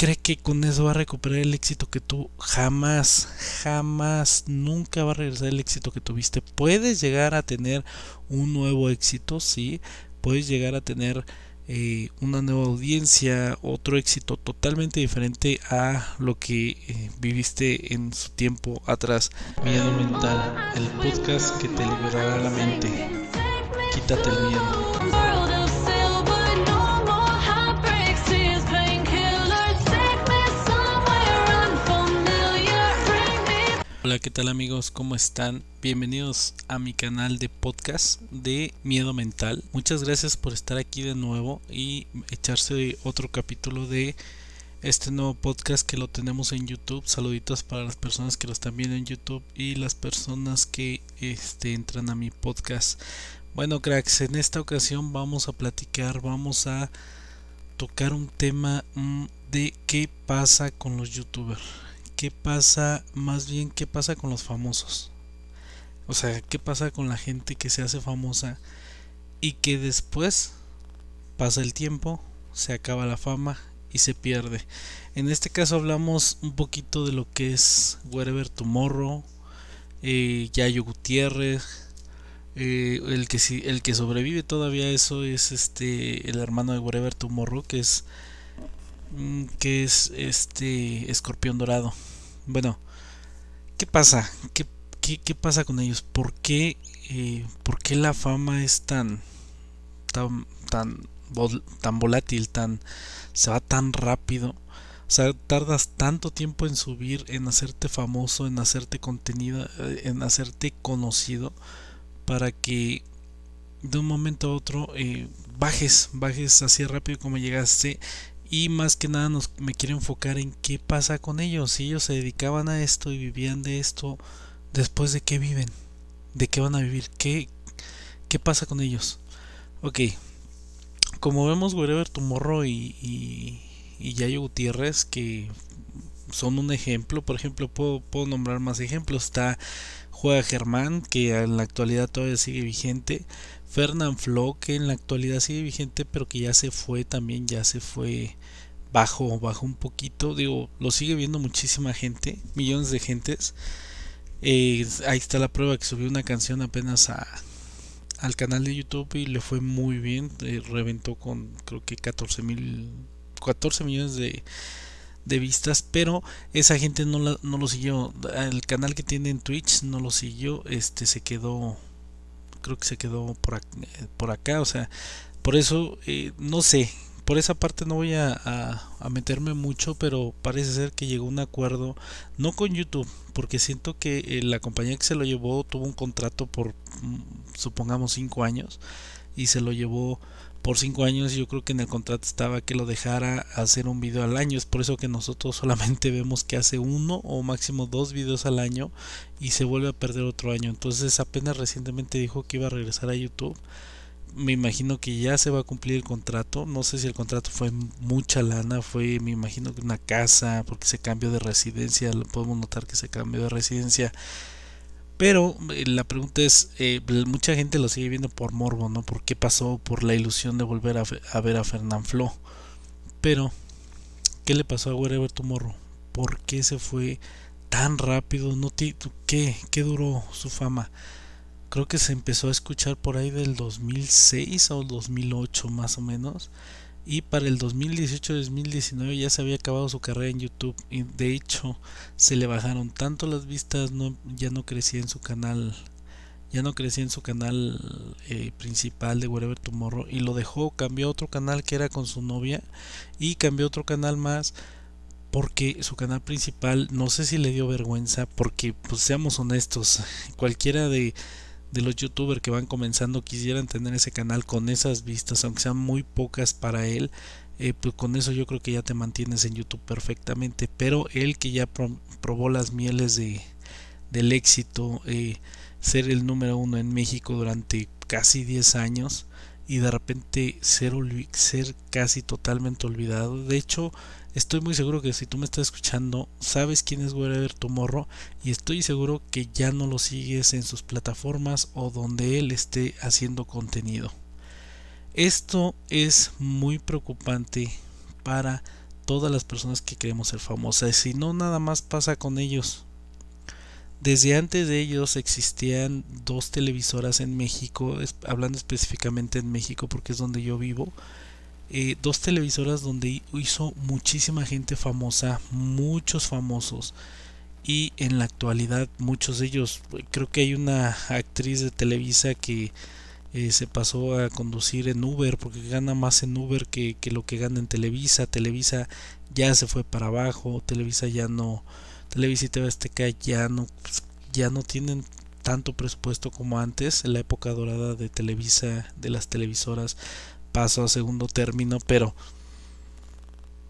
cree que con eso va a recuperar el éxito que tú jamás, jamás, nunca va a regresar el éxito que tuviste. Puedes llegar a tener un nuevo éxito, sí, puedes llegar a tener eh, una nueva audiencia, otro éxito totalmente diferente a lo que eh, viviste en su tiempo atrás. Miedo mental, el podcast que te liberará la mente. Quítate el miedo. Hola, ¿qué tal amigos? ¿Cómo están? Bienvenidos a mi canal de podcast de Miedo Mental. Muchas gracias por estar aquí de nuevo y echarse otro capítulo de este nuevo podcast que lo tenemos en YouTube. Saluditos para las personas que lo están viendo en YouTube y las personas que este, entran a mi podcast. Bueno, cracks, en esta ocasión vamos a platicar, vamos a tocar un tema mm, de qué pasa con los youtubers qué pasa, más bien qué pasa con los famosos. O sea, qué pasa con la gente que se hace famosa y que después pasa el tiempo, se acaba la fama y se pierde. En este caso hablamos un poquito de lo que es Wherever Tomorrow, eh, Yayo Gutiérrez, eh, el que el que sobrevive todavía eso es este el hermano de Wherever Tomorrow que es que es este escorpión dorado bueno, ¿qué pasa? ¿Qué, qué, pasa con ellos? ¿Por qué, eh, ¿Por qué la fama es tan, tan, tan, tan volátil, tan, se va tan rápido? O sea, tardas tanto tiempo en subir, en hacerte famoso, en hacerte contenido, eh, en hacerte conocido, para que de un momento a otro eh, bajes, bajes así rápido como llegaste y más que nada nos, me quiero enfocar en qué pasa con ellos. Si ellos se dedicaban a esto y vivían de esto, después de qué viven, de qué van a vivir, qué, qué pasa con ellos. Ok, como vemos, Wherever Tomorrow y, y, y Yayo Gutiérrez, que son un ejemplo, por ejemplo, puedo, puedo nombrar más ejemplos. Está Juega Germán, que en la actualidad todavía sigue vigente. Fernand Flo, que en la actualidad sigue vigente, pero que ya se fue también, ya se fue bajo, bajo un poquito. Digo, lo sigue viendo muchísima gente, millones de gentes. Eh, ahí está la prueba que subió una canción apenas a, al canal de YouTube y le fue muy bien. Eh, reventó con creo que 14 mil, 14 millones de, de vistas, pero esa gente no, la, no lo siguió. El canal que tiene en Twitch no lo siguió, este se quedó creo que se quedó por, acá, por acá o sea, por eso, eh, no sé, por esa parte no voy a, a, meterme mucho, pero parece ser que llegó un acuerdo, no con YouTube, porque siento que eh, la compañía que se lo llevó tuvo un contrato por, mm, supongamos, 5 años, y se lo llevó por cinco años yo creo que en el contrato estaba que lo dejara hacer un video al año. Es por eso que nosotros solamente vemos que hace uno o máximo dos videos al año y se vuelve a perder otro año. Entonces apenas recientemente dijo que iba a regresar a YouTube. Me imagino que ya se va a cumplir el contrato. No sé si el contrato fue mucha lana fue me imagino que una casa porque se cambió de residencia. Podemos notar que se cambió de residencia pero eh, la pregunta es, eh, mucha gente lo sigue viendo por morbo, ¿no? ¿Por qué pasó? Por la ilusión de volver a, ver a Fernán Flo. Pero, ¿qué le pasó a Wherever Tomorrow? ¿Por qué se fue tan rápido? ¿No ¿Qué? ¿Qué duró su fama? Creo que se empezó a escuchar por ahí del 2006 o 2008 más o menos y para el 2018-2019 ya se había acabado su carrera en YouTube y de hecho se le bajaron tanto las vistas ya no crecía en su canal ya no crecía en su canal eh, principal de Wherever Tomorrow y lo dejó cambió a otro canal que era con su novia y cambió a otro canal más porque su canal principal no sé si le dio vergüenza porque pues seamos honestos cualquiera de de los youtubers que van comenzando quisieran tener ese canal con esas vistas, aunque sean muy pocas para él, eh, pues con eso yo creo que ya te mantienes en YouTube perfectamente. Pero él que ya probó las mieles de, del éxito, eh, ser el número uno en México durante casi 10 años y de repente ser, ser casi totalmente olvidado. De hecho, Estoy muy seguro que si tú me estás escuchando, sabes quién es Wherever Tomorrow y estoy seguro que ya no lo sigues en sus plataformas o donde él esté haciendo contenido. Esto es muy preocupante para todas las personas que queremos ser famosas. Si no, nada más pasa con ellos. Desde antes de ellos existían dos televisoras en México, hablando específicamente en México porque es donde yo vivo. Eh, dos televisoras donde hizo muchísima gente famosa, muchos famosos. Y en la actualidad muchos de ellos, creo que hay una actriz de Televisa que eh, se pasó a conducir en Uber porque gana más en Uber que, lo que gana en Televisa. Televisa ya se fue para abajo, Televisa ya no, Televisa y TV Azteca ya no, pues, ya no tienen tanto presupuesto como antes. En la época dorada de Televisa, de las televisoras, pasó a segundo término, pero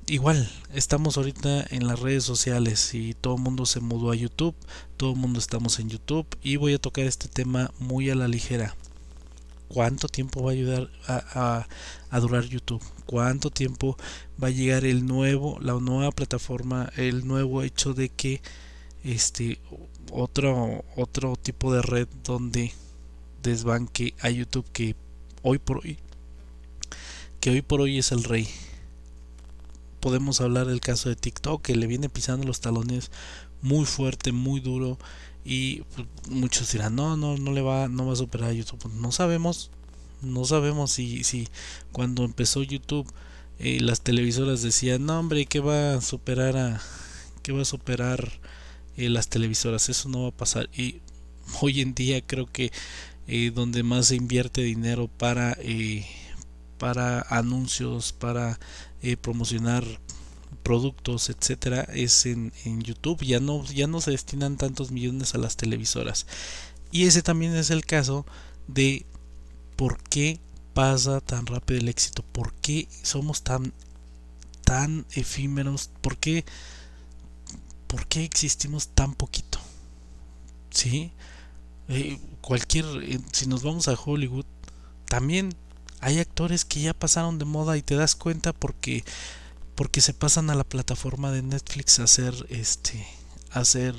igual, estamos ahorita en las redes sociales y todo el mundo se mudó a YouTube, todo el mundo estamos en YouTube y voy a tocar este tema muy a la ligera. Cuánto tiempo va a ayudar a, durar YouTube, cuánto tiempo va a llegar el nuevo, la nueva plataforma, el nuevo hecho de que este otro otro tipo de red donde desbanque a YouTube que hoy por hoy que hoy por hoy es el rey. Podemos hablar del caso de TikTok que le viene pisando los talones muy fuerte, muy duro y pues, muchos dirán, no, no, no le va, no va a superar a YouTube. Pues, no sabemos, no sabemos si, si cuando empezó YouTube eh, las televisoras decían, no hombre, ¿qué va a superar a, qué va a superar eh, las televisoras? Eso no va a pasar. Y hoy en día creo que eh, donde más se invierte dinero para para anuncios, para promocionar productos, etcétera, es en, en, YouTube. Ya no, ya no se destinan tantos millones a las televisoras. Y ese también es el caso de por qué pasa tan rápido el éxito, por qué somos tan, tan efímeros, por qué, por qué existimos tan poquito. ¿Sí? Eh, cualquier, eh, si nos vamos a Hollywood, también hay actores que ya pasaron de moda y te das cuenta porque porque se pasan a la plataforma de Netflix a hacer este a hacer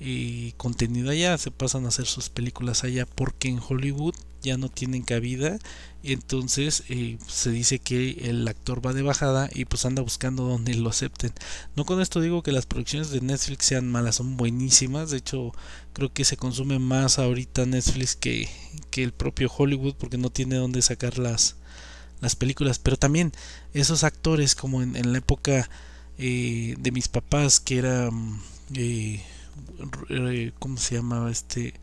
y contenido allá, se pasan a hacer sus películas allá porque en Hollywood ya no tienen cabida, entonces eh, se dice que el actor va de bajada y pues anda buscando donde lo acepten. No con esto digo que las producciones de Netflix sean malas, son buenísimas, de hecho creo que se consume más ahorita Netflix que, que el propio Hollywood porque no tiene donde sacar las, las películas, pero también esos actores como en, la época eh, de mis papás que era mm, eh, eh, ¿cómo se llamaba este?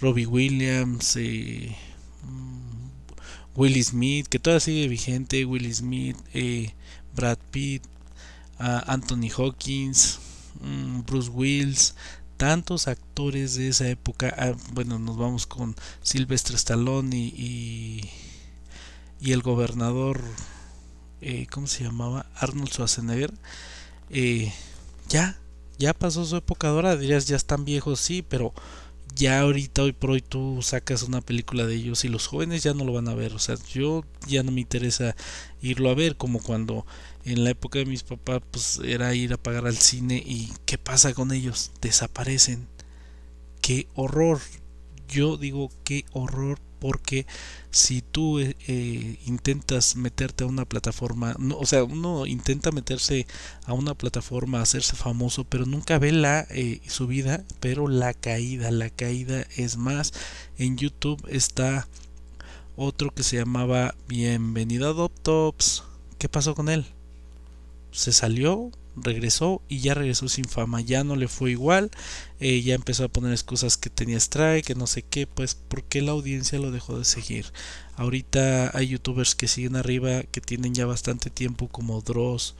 Robbie Williams, eh, mm, Willie Smith, que todavía sigue vigente, Willie Smith, Brad Pitt, Anthony Hawkins, mm, Bruce Wills, tantos actores de esa época. Ah, bueno, nos vamos con Sylvester Stallone y y el gobernador, eh, ¿cómo se llamaba? Arnold Schwarzenegger, eh, ya, ya pasó su época ahora, dirías, ya están viejos, sí, pero ya ahorita, hoy por hoy, tú sacas una película de ellos y los jóvenes ya no lo van a ver, o sea, yo ya no me interesa irlo a ver, como cuando en la época de mis papás, pues era ir a pagar al cine y ¿qué pasa con ellos? Desaparecen. Qué horror. Yo digo, qué horror porque si tú eh, eh, intentas meterte a una plataforma, no, o sea, uno intenta meterse a una plataforma, hacerse famoso, pero nunca ve la eh, subida, pero la caída, la caída es más. En YouTube está otro que se llamaba Bienvenido a Doptops. ¿Qué pasó con él? Se salió, regresó y ya regresó sin fama, ya no le fue igual, eh, ya empezó a poner excusas que tenía strike, que no sé qué, pues porque la audiencia lo dejó de seguir. Ahorita hay youtubers que siguen arriba, que tienen ya bastante tiempo, como Dross,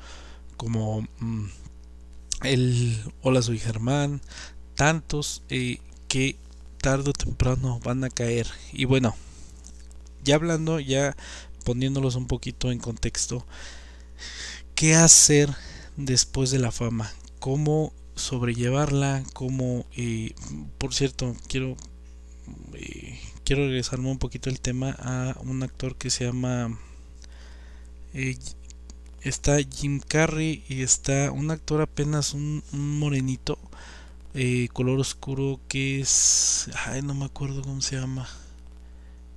como mm, el Hola soy Germán, tantos eh, que tarde o temprano van a caer. Y bueno, ya hablando, ya poniéndolos un poquito en contexto, ¿qué hacer después de la fama, cómo sobrellevarla, cómo, eh, por cierto, quiero eh, quiero regresarme un poquito el tema a un actor que se llama eh, está Jim Carrey y está un actor apenas un, morenito color oscuro que es ay no me acuerdo cómo se llama.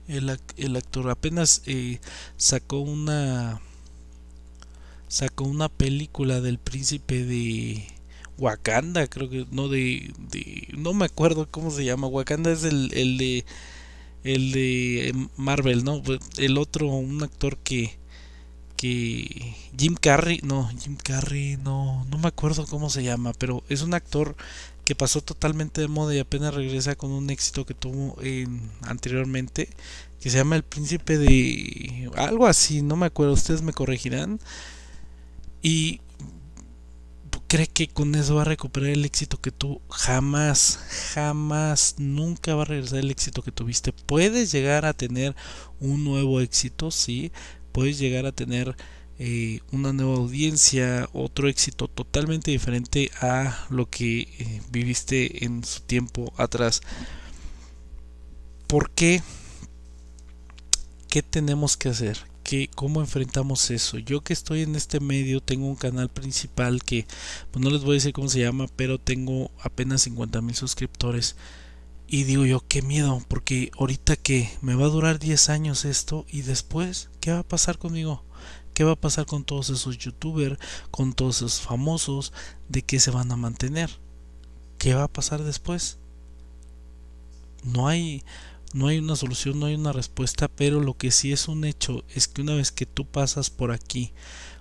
El, el actor apenas sacó una sacó una película del príncipe de Wakanda, creo que no de, no me acuerdo cómo se llama. Wakanda es el, el de el de Marvel, ¿no? Pues, el otro, un actor que que Jim Carrey, no, Jim Carrey, no, no me acuerdo cómo se llama, pero es un actor que pasó totalmente de moda y apenas regresa con un éxito que tuvo en, anteriormente, que se llama El Príncipe de algo así, no me acuerdo, ustedes me corregirán. Y cree que con eso va a recuperar el éxito que tú jamás, jamás, nunca va a regresar el éxito que tuviste. Puedes llegar a tener un nuevo éxito, sí, puedes llegar a tener eh, una nueva audiencia, otro éxito totalmente diferente a lo que eh, viviste en su tiempo atrás. ¿Por qué? ¿Qué tenemos que hacer? Cómo enfrentamos eso. Yo que estoy en este medio tengo un canal principal que pues no les voy a decir cómo se llama, pero tengo apenas 50 mil suscriptores. Y digo yo, qué miedo, porque ahorita que me va a durar 10 años esto y después, ¿qué va a pasar conmigo? ¿Qué va a pasar con todos esos youtubers, con todos esos famosos? ¿De qué se van a mantener? ¿Qué va a pasar después? No hay, no hay una solución, no hay una respuesta, pero lo que sí es un hecho es que una vez que tú pasas por aquí,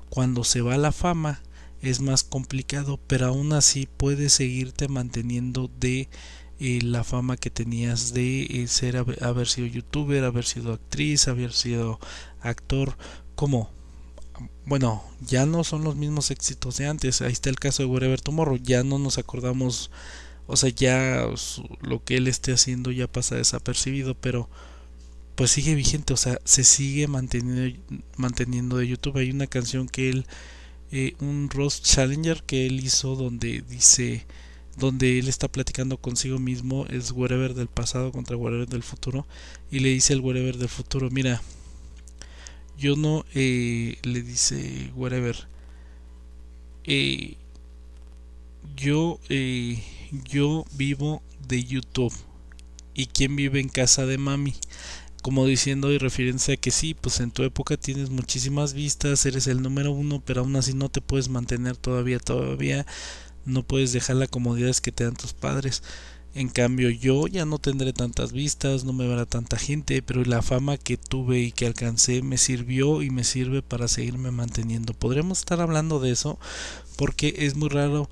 cuando se va la fama, es más complicado, pero aún así puedes seguirte manteniendo de eh, la fama que tenías de eh, ser haber sido youtuber, haber sido actriz, haber sido actor, como bueno, ya no son los mismos éxitos de antes. Ahí está el caso de Wherever Tomorrow, ya no nos acordamos o sea, ya lo que él esté haciendo ya pasa desapercibido, pero pues sigue vigente, o sea, se sigue manteniendo, de YouTube. Hay una canción que él, eh, un Roast Challenger que él hizo donde dice, donde él está platicando consigo mismo, es whatever del pasado contra whatever del futuro, y le dice el whatever del futuro, mira, yo no, eh, le dice whatever, eh, yo, eh, yo vivo de YouTube. ¿Y quién vive en casa de mami? Como diciendo y refiriéndose a que sí, pues en tu época tienes muchísimas vistas, eres el número uno, pero aún así no te puedes mantener todavía, todavía no puedes dejar las comodidades que te dan tus padres. En cambio yo ya no tendré tantas vistas, no me verá tanta gente, pero la fama que tuve y que alcancé me sirvió y me sirve para seguirme manteniendo. Podremos estar hablando de eso porque es muy raro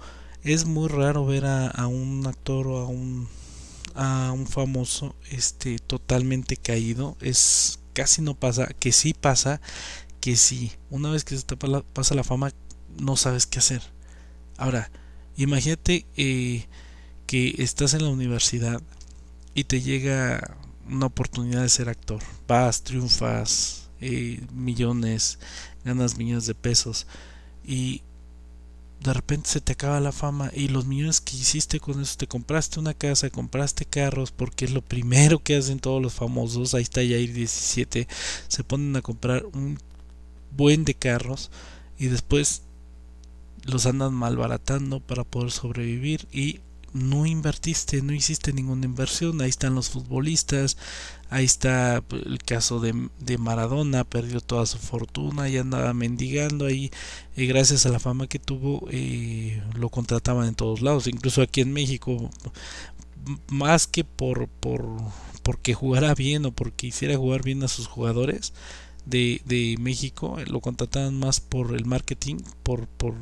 es muy raro ver a, un actor o a un a un famoso este totalmente caído. Es casi no pasa que sí pasa que sí. Una vez que se te pasa la fama no sabes qué hacer. Ahora imagínate eh, que estás en la universidad y te llega una oportunidad de ser actor. Vas triunfas eh, millones ganas millones de pesos y de repente se te acaba la fama y los millones que hiciste con eso, te compraste una casa, compraste carros, porque es lo primero que hacen todos los famosos, ahí está Yair 17, se ponen a comprar un buen de carros y después los andan malbaratando para poder sobrevivir y no invertiste, no hiciste ninguna inversión, ahí están los futbolistas, ahí está pues, el caso de, de Maradona, perdió toda su fortuna y andaba mendigando ahí, gracias a la fama que tuvo, eh, lo contrataban en todos lados, incluso aquí en México, más que por, por porque jugara bien o porque hiciera jugar bien a sus jugadores, de, de, México lo contrataban más por el marketing, por, por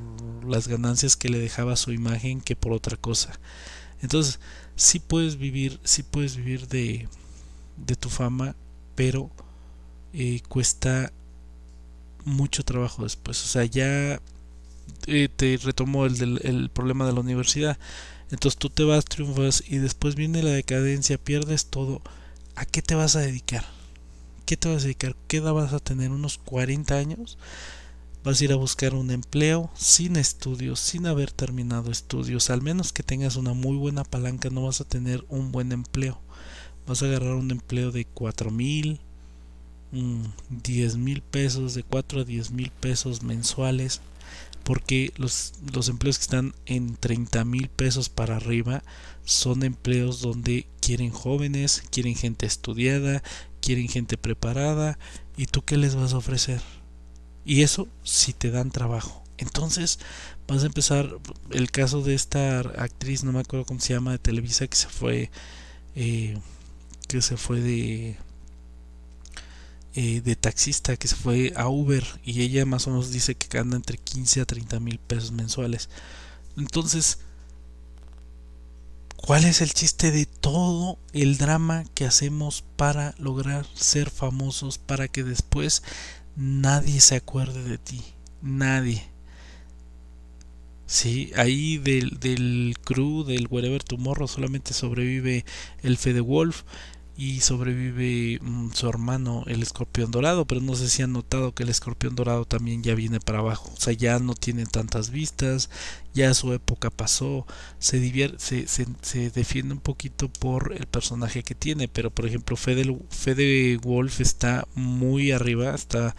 las ganancias que le dejaba su imagen que por otra cosa. Entonces, sí puedes vivir, sí puedes vivir de, de tu fama, pero eh, cuesta mucho trabajo después. O sea, ya eh, te retomó el, el problema de la universidad. Entonces tú te vas, triunfas y después viene la decadencia, pierdes todo. ¿A qué te vas a dedicar? ¿Qué te vas a dedicar? ¿Qué edad vas a tener? ¿Unos 40 años? Vas a ir a buscar un empleo sin estudios, sin haber terminado estudios. Al menos que tengas una muy buena palanca, no vas a tener un buen empleo. Vas a agarrar un empleo de 4 mil, 10 mil pesos, de 4 a 10 mil pesos mensuales. Porque los, los empleos que están en 30 mil pesos para arriba son empleos donde quieren jóvenes, quieren gente estudiada, quieren gente preparada. ¿Y tú qué les vas a ofrecer? Y eso si te dan trabajo. Entonces vas a empezar el caso de esta actriz, no me acuerdo cómo se llama, de Televisa, que se fue, eh, que se fue de, eh, de taxista, que se fue a Uber y ella más o menos dice que gana entre 15 a 30 mil pesos mensuales. Entonces, ¿cuál es el chiste de todo el drama que hacemos para lograr ser famosos, para que después nadie se acuerde de ti? Nadie. Sí, ahí del, del crew del Wherever Tomorrow solamente sobrevive el Fede Wolf y sobrevive mm, su hermano el escorpión dorado pero no sé si han notado que el escorpión dorado también ya viene para abajo. O sea ya no tiene tantas vistas ya su época pasó se divierte se, se, defiende un poquito por el personaje que tiene pero por ejemplo Fede, Fede Wolf está muy arriba está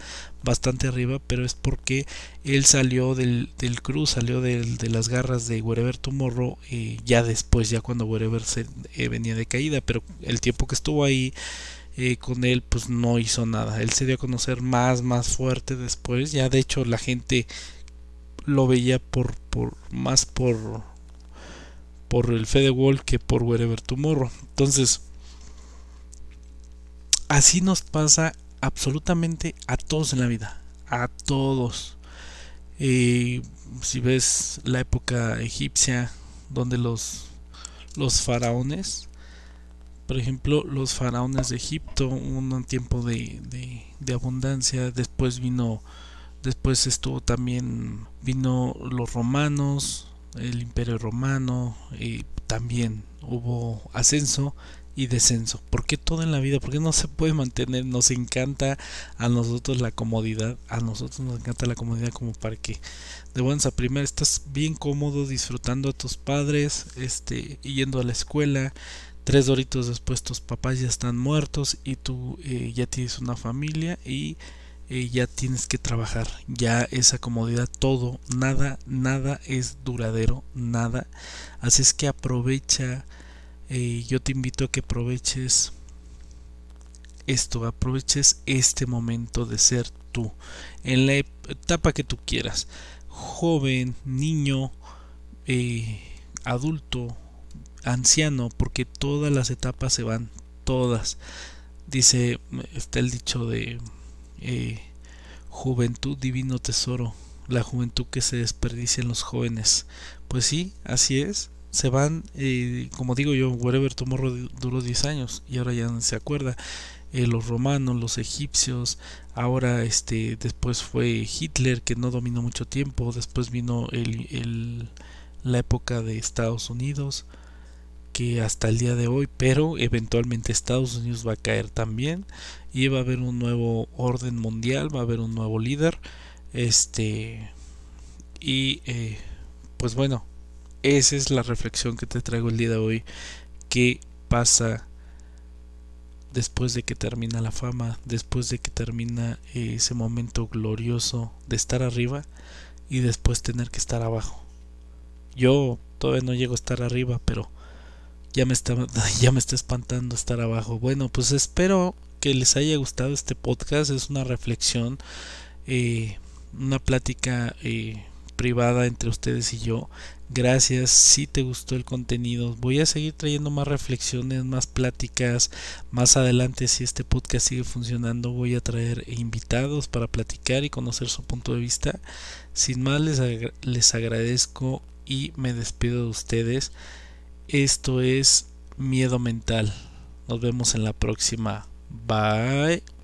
bastante arriba, pero es porque él salió del, del cruz, salió del, de las garras de Wherever Tomorrow eh, ya después, ya cuando Wherever eh, venía de caída, pero el tiempo que estuvo ahí eh, con él pues no hizo nada, él se dio a conocer más, más fuerte después, ya de hecho la gente lo veía por, por más por por el Fede Wall que por Wherever Tomorrow. Entonces, así nos pasa absolutamente a todos en la vida, a todos. si ves la época egipcia, donde los, los faraones, por ejemplo, los faraones de Egipto, un tiempo de, de, abundancia, después vino, después estuvo también, vino los romanos, el imperio romano, y también hubo ascenso y descenso. porque todo en la vida? porque no se puede mantener? Nos encanta a nosotros la comodidad, a nosotros nos encanta la comodidad como para que de buenas a primera estás bien cómodo disfrutando a tus padres, este, yendo a la escuela, tres doritos después tus papás ya están muertos y tú eh, ya tienes una familia y eh, ya tienes que trabajar, ya esa comodidad, todo, nada, nada es duradero, nada. Así es que aprovecha eh, yo te invito a que aproveches esto, aproveches este momento de ser tú, en la etapa que tú quieras, joven, niño, eh, adulto, anciano, porque todas las etapas se van, todas. Dice, está el dicho de eh, juventud, divino tesoro, la juventud que se desperdicia en los jóvenes. Pues sí, así es, se van, eh, como digo yo, Wherever Tomorrow duró 10 años y ahora ya no se acuerda. Eh, los romanos, los egipcios, ahora este, después fue Hitler que no dominó mucho tiempo, después vino el, el, la época de Estados Unidos que hasta el día de hoy, pero eventualmente Estados Unidos va a caer también y va a haber un nuevo orden mundial, va a haber un nuevo líder, este y eh, pues bueno, esa es la reflexión que te traigo el día de hoy. ¿Qué pasa después de que termina la fama, después de que termina ese momento glorioso de estar arriba y después tener que estar abajo? Yo todavía no llego a estar arriba, pero ya me está, ya me está espantando estar abajo. Bueno, pues espero que les haya gustado este podcast. Es una reflexión, eh, una plática eh, privada entre ustedes y yo. Gracias si te gustó el contenido. Voy a seguir trayendo más reflexiones, más pláticas. Más adelante, si este podcast sigue funcionando, voy a traer invitados para platicar y conocer su punto de vista. Sin más, les, les agradezco y me despido de ustedes. Esto es Miedo Mental. Nos vemos en la próxima. Bye.